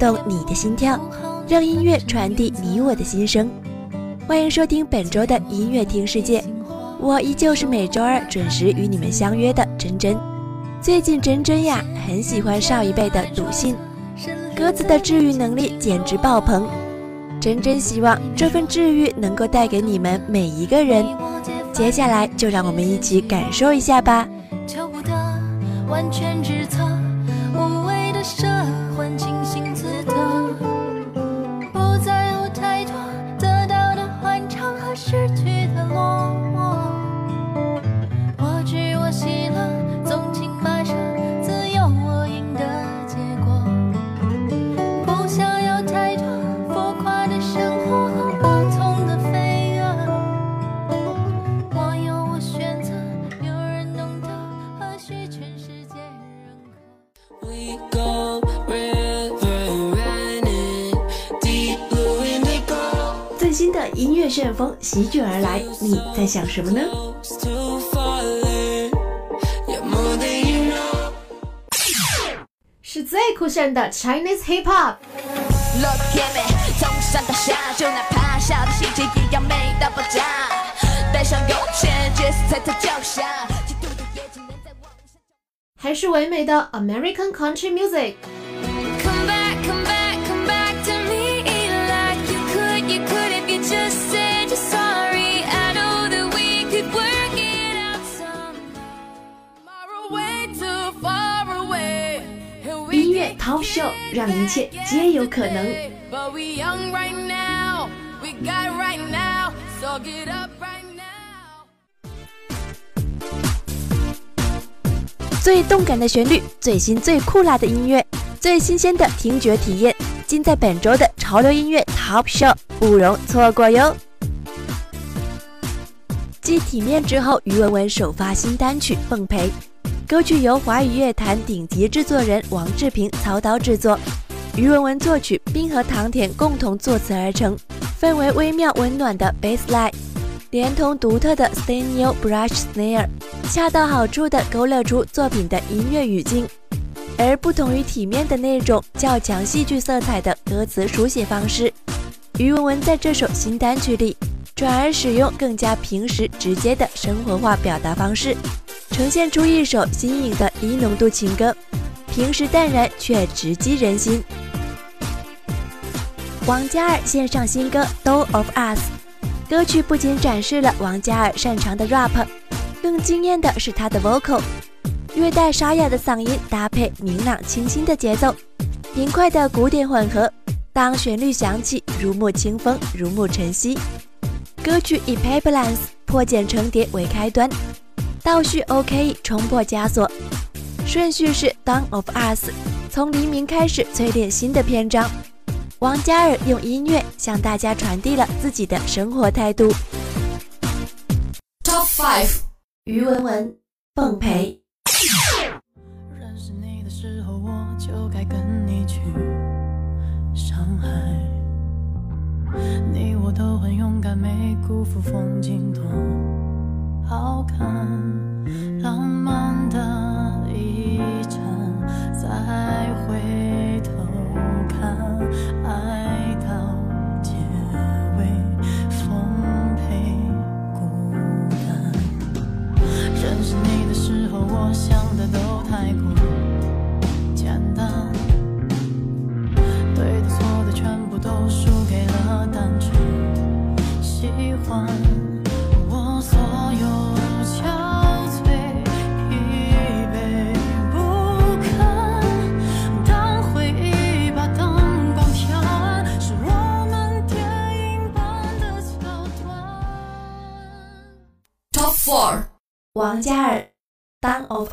动你的心跳，让音乐传递你我的心声。欢迎收听本周的音乐听世界，我依旧是每周二准时与你们相约的真真。最近真真呀，很喜欢上一辈的《笃信》，鸽子的治愈能力简直爆棚。真真希望这份治愈能够带给你们每一个人。接下来就让我们一起感受一下吧。求不得完全旋风席卷而来，你在想什么呢.是唯美的 Chinese Hip Hop。Look at me，从上到下，就 Talk Show 让一切皆有可能。But we young right now, we got right now, so get up right now. 最动感的旋律，最新最酷辣的音乐，最新鲜的听觉体验，尽在本周的潮流音乐 Top Show，不容错过哟！继《体面》之后，于文文首发新单曲《奉陪》，歌曲由华语乐坛顶级制作人王志平操刀制作，于文文作曲，并和唐田共同作词而成，氛围微妙温暖的 bass line，连同独特的 Stenio Brush Snare。恰到好处地勾勒出作品的音乐语境，而不同于体面的那种较强戏剧色彩的歌词书写方式，于文文在这首新单曲里转而使用更加平实直接的生活化表达方式，呈现出一首新颖的低浓度情歌，平时淡然却直击人心。王嘉尔献上新歌《Doll of Us》，歌曲不仅展示了王嘉尔擅长的 rap。更惊艳的是他的 vocal，略带沙哑的嗓音搭配明朗清新的节奏，明快的古典混合。当旋律响起，如沐清风，如沐晨曦。歌曲以 Paperless 破茧成蝶为开端，倒叙 OK 冲破枷锁，顺序是 Dawn of Us，从黎明开始淬炼新的篇章。王嘉尔用音乐向大家传递了自己的生活态度。Top Five，于文文，奉陪。认识你的时候，我就该跟你去上海。你我都很勇敢，没辜负风景多好看，浪漫的一场，再回头看，爱到结尾，奉陪孤单。认识你的时候，我想的都太过 of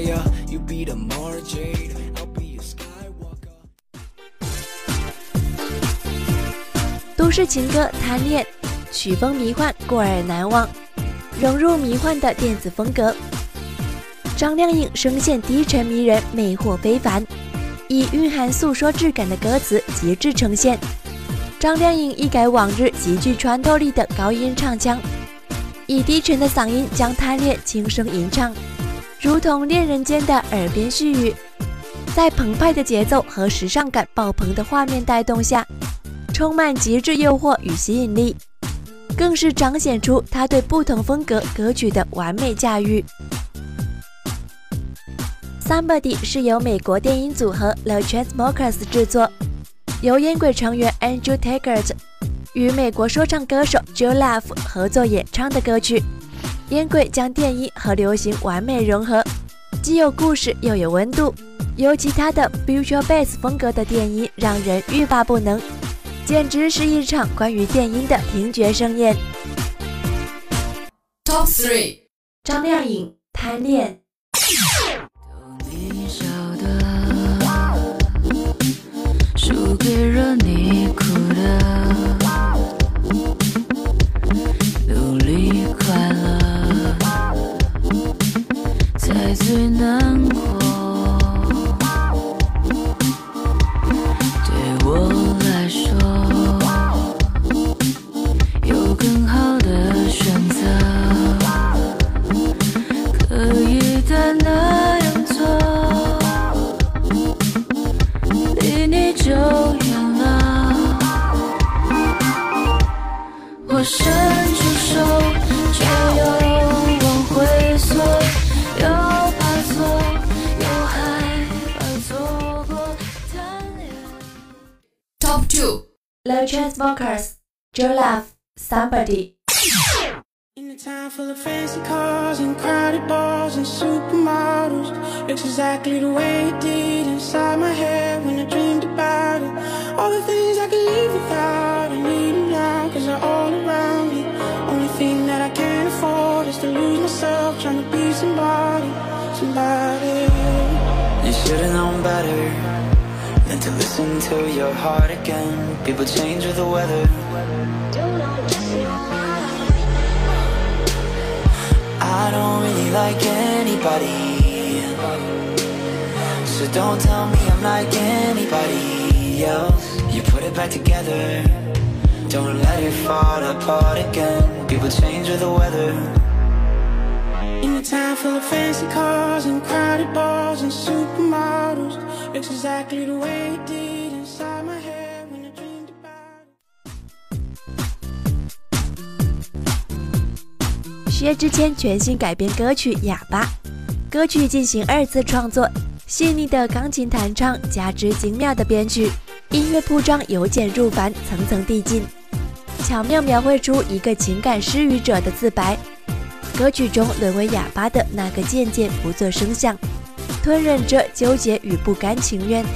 player. You be the Mara Jade, I'll be a Skywalker. 都市情歌贪恋，曲风迷幻，过耳难忘，融入迷幻的电子风格。张靓颖声线低沉迷人，魅惑非凡，以蕴含诉说质感的歌词极致呈现。张靓颖一改往日极具穿透力的高音唱腔，以低沉的嗓音将贪恋轻声吟唱，如同恋人间的耳边絮语。在澎湃的节奏和时尚感爆棚的画面带动下，充满极致诱惑与吸引力，更是彰显出他对不同风格歌曲的完美驾驭。Somebody 是由美国电音组合 The Chainsmokers 制作，由烟鬼成员 Andrew Taggart 与美国说唱歌手 Joe Love 合作演唱的歌曲。烟鬼将电音和流行完美融合，既有故事又有温度。尤其他的 Future Bass 风格的电音让人欲罢不能，简直是一场关于电音的听觉盛宴。Top Three，张靓颖《贪恋》。给了你哭的，我伸出手，却又往回缩，又怕错，又害怕错过贪恋。 Top Two， The Chainsmokers Joe Love Somebody。 In a town full of fancy cars and crowded bars and supermodels, looks exactly the way it did inside my head when I dreamed about it. All the things I could live without, they're all around me. Only thing that I can't afford is to lose myself trying to be somebody, somebody. You should've known better than to listen to your heart again. People change with the weather. I don't really like anybody. So don't tell me I'm like anybody else. You put it back together. Don't let it fall apart again. People change with the weather. In a town full of fancy cars and crowded bars and supermodels, it's exactly the way it did inside my head when I dreamed about it. 薛之谦全新改编歌曲《哑巴》，歌曲进行二次创作，细腻的钢琴弹唱加之精妙的编曲，音乐铺张由简入繁，层层递进，巧妙描绘出一个情感失语者的自白。歌曲中沦为哑巴的那个渐渐不作声响，吞忍着纠结与不甘情愿。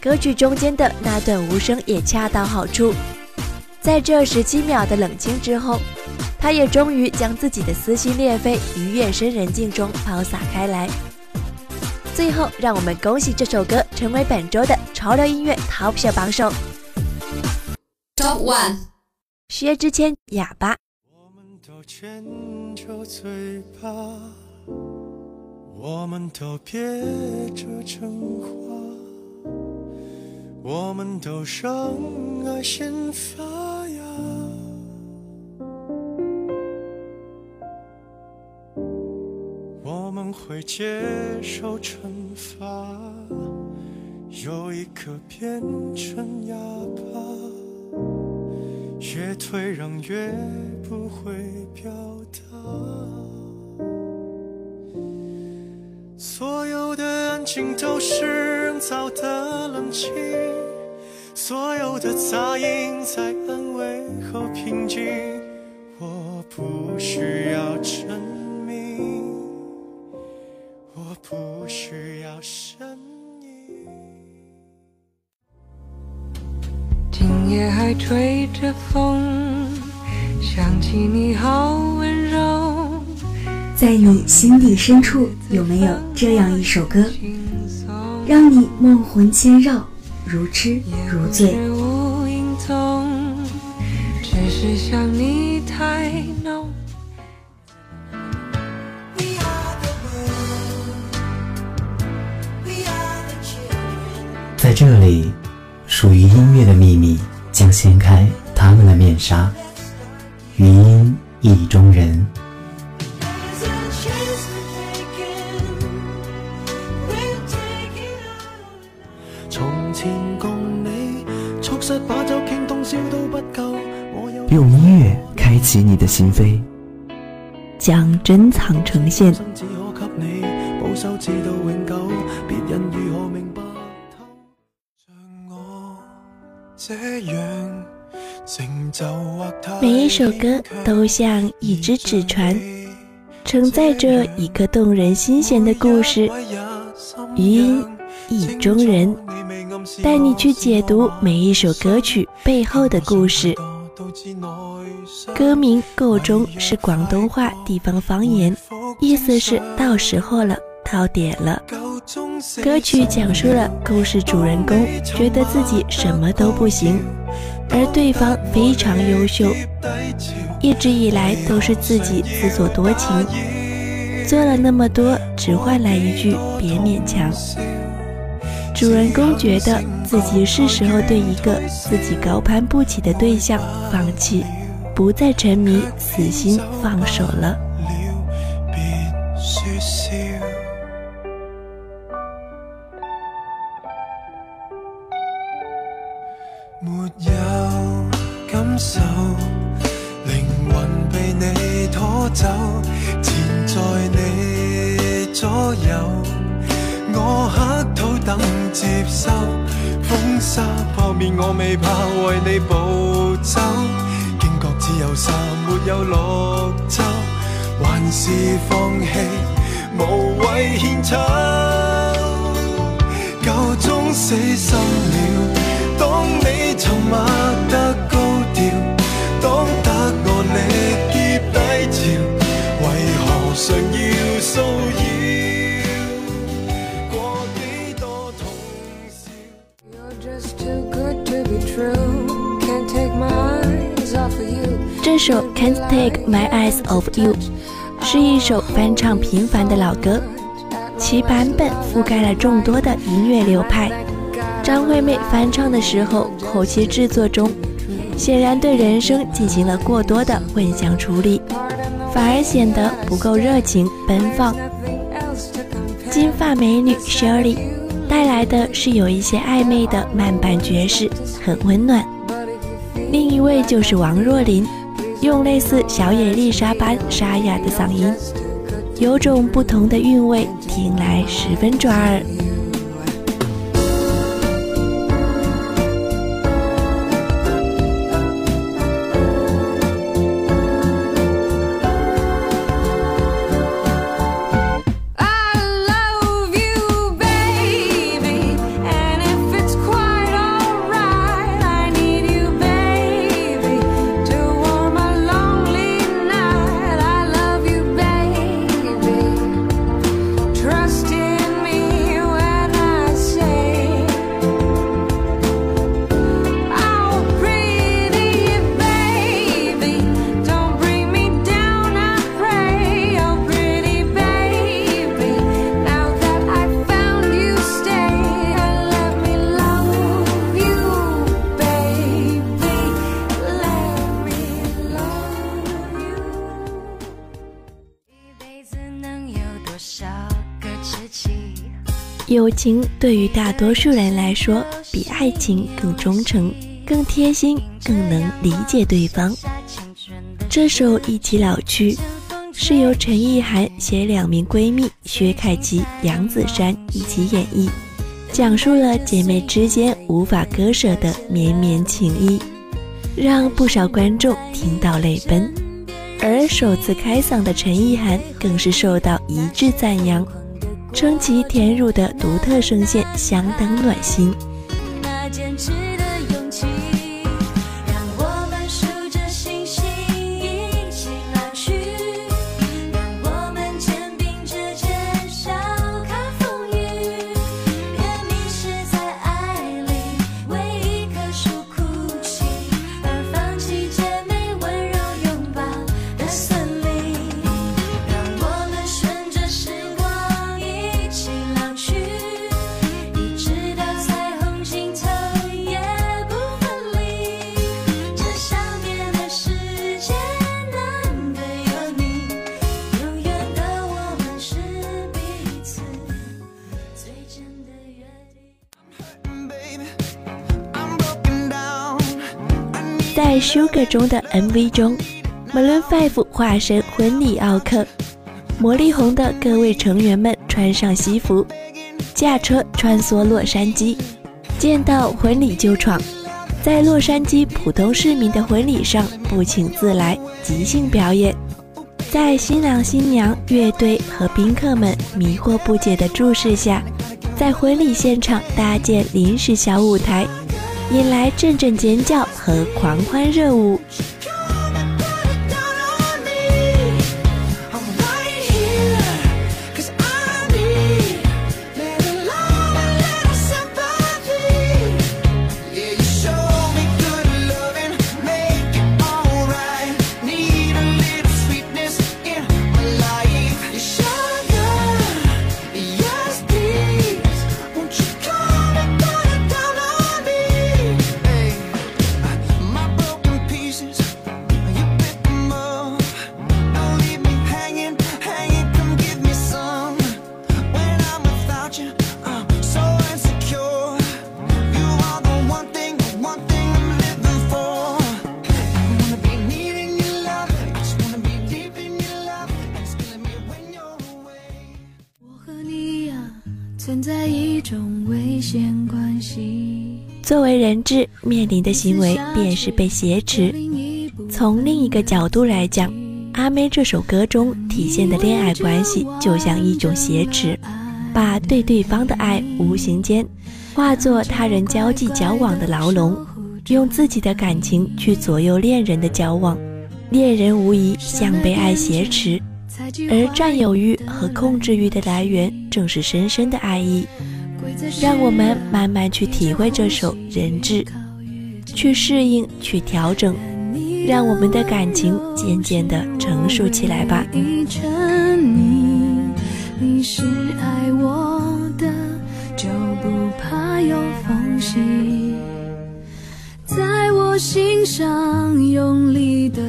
歌曲中间的那段无声也恰到好处，在这十七秒的冷清之后。他也终于将自己的撕心裂肺于夜深人静中抛洒开来。最后，让我们恭喜这首歌成为本周的潮流音乐 Top 榜首。Top One，薛之谦《哑巴》。我们都牵着嘴巴，我们都憋着真话，我们都让爱先发芽。会接受惩罚，有一颗变成哑巴，越退让越不会表达。所有的安静都是人造的冷清，所有的杂音在安慰后平静。我不需要证吹着风，想起你好温柔，在你心底深处，有没有这样一首歌，让你梦魂牵绕，如痴如醉？只是想你太浓。在这里，属于音乐的秘密将掀开他们的面纱。余音意中人，從前共你促膝把酒傾通宵都不夠，我有用音樂開啟你的心扉，将珍藏呈現。每一首歌都像一只纸船，承载着一个动人心弦的故事。余音意中人，带你去解读每一首歌曲背后的故事。歌名“够钟”是广东话地方方言，意思是到时候了，到点了。歌曲讲述了故事主人公觉得自己什么都不行，而对方非常优秀，一直以来都是自己自作多情，做了那么多，只换来一句“别勉强”。主人公觉得自己是时候对一个自己高攀不起的对象放弃，不再沉迷，死心放手了。感受，靈魂被你拖走，缠在你左右。我乞讨等接收，风沙撲面我未怕，为你暴走。惊觉只有沙，没有綠洲，还是放棄，無謂獻醜。夠鐘死心了。当你沉默得，当答案你结底潮，为何常要骚扰？过几多痛笑。这首 Can't Take My Eyes Off You 是一首翻唱频繁的老歌，其版本覆盖了众多的音乐流派。张惠妹翻唱的时候，后期制作中显然对人生进行了过多的混响处理，反而显得不够热情奔放。金发美女 Shirley 带来的是有一些暧昧的慢板爵士，很温暖。另一位就是王若琳，用类似小野丽莎般沙哑的嗓音，有种不同的韵味，听来十分抓耳。友情对于大多数人来说，比爱情更忠诚、更贴心、更能理解对方。这首《一起老去》是由陈意涵携两名闺蜜薛凯琪、杨子姗一起演绎，讲述了姐妹之间无法割舍的绵绵情谊，让不少观众听到泪奔。而首次开嗓的陈意涵更是受到一致赞扬。称其甜乳的独特声线相当暖心。在《Sugar》中的 MV 中，Maroon Five 化身婚礼奥克，魔力红的各位成员们穿上西服，驾车穿梭洛杉矶，见到婚礼就闯，在洛杉矶普通市民的婚礼上不请自来即兴表演，在新郎新娘乐队和宾客们迷惑不解的注视下，在婚礼现场搭建临时小舞台。引来阵阵尖叫和狂欢热舞。作为人质，面临的行为便是被挟持。从另一个角度来讲，《阿妹》这首歌中体现的恋爱关系就像一种挟持，把对对方的爱无形间化作他人交际交往的牢笼，用自己的感情去左右恋人的交往。恋人无疑像被爱挟持。而占有欲和控制欲的来源，正是深深的爱意。让我们慢慢去体会这首《人质》，去适应，去调整，让我们的感情渐渐的成熟起来吧。一沉溺，你是爱我的，就不怕有缝隙，在我心上用力的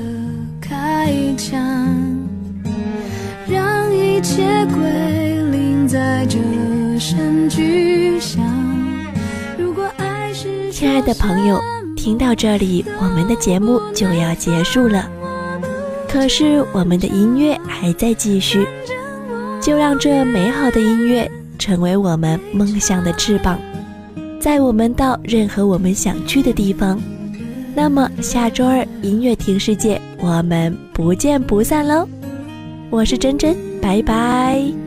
如果爱是亲爱的朋友，听到这里，我们的节目就要结束了。可是我们的音乐还在继续，就让这美好的音乐成为我们梦想的翅膀，载我们到任何我们想去的地方。那么下周二音乐听世界，我们不见不散喽！我是真真，拜拜。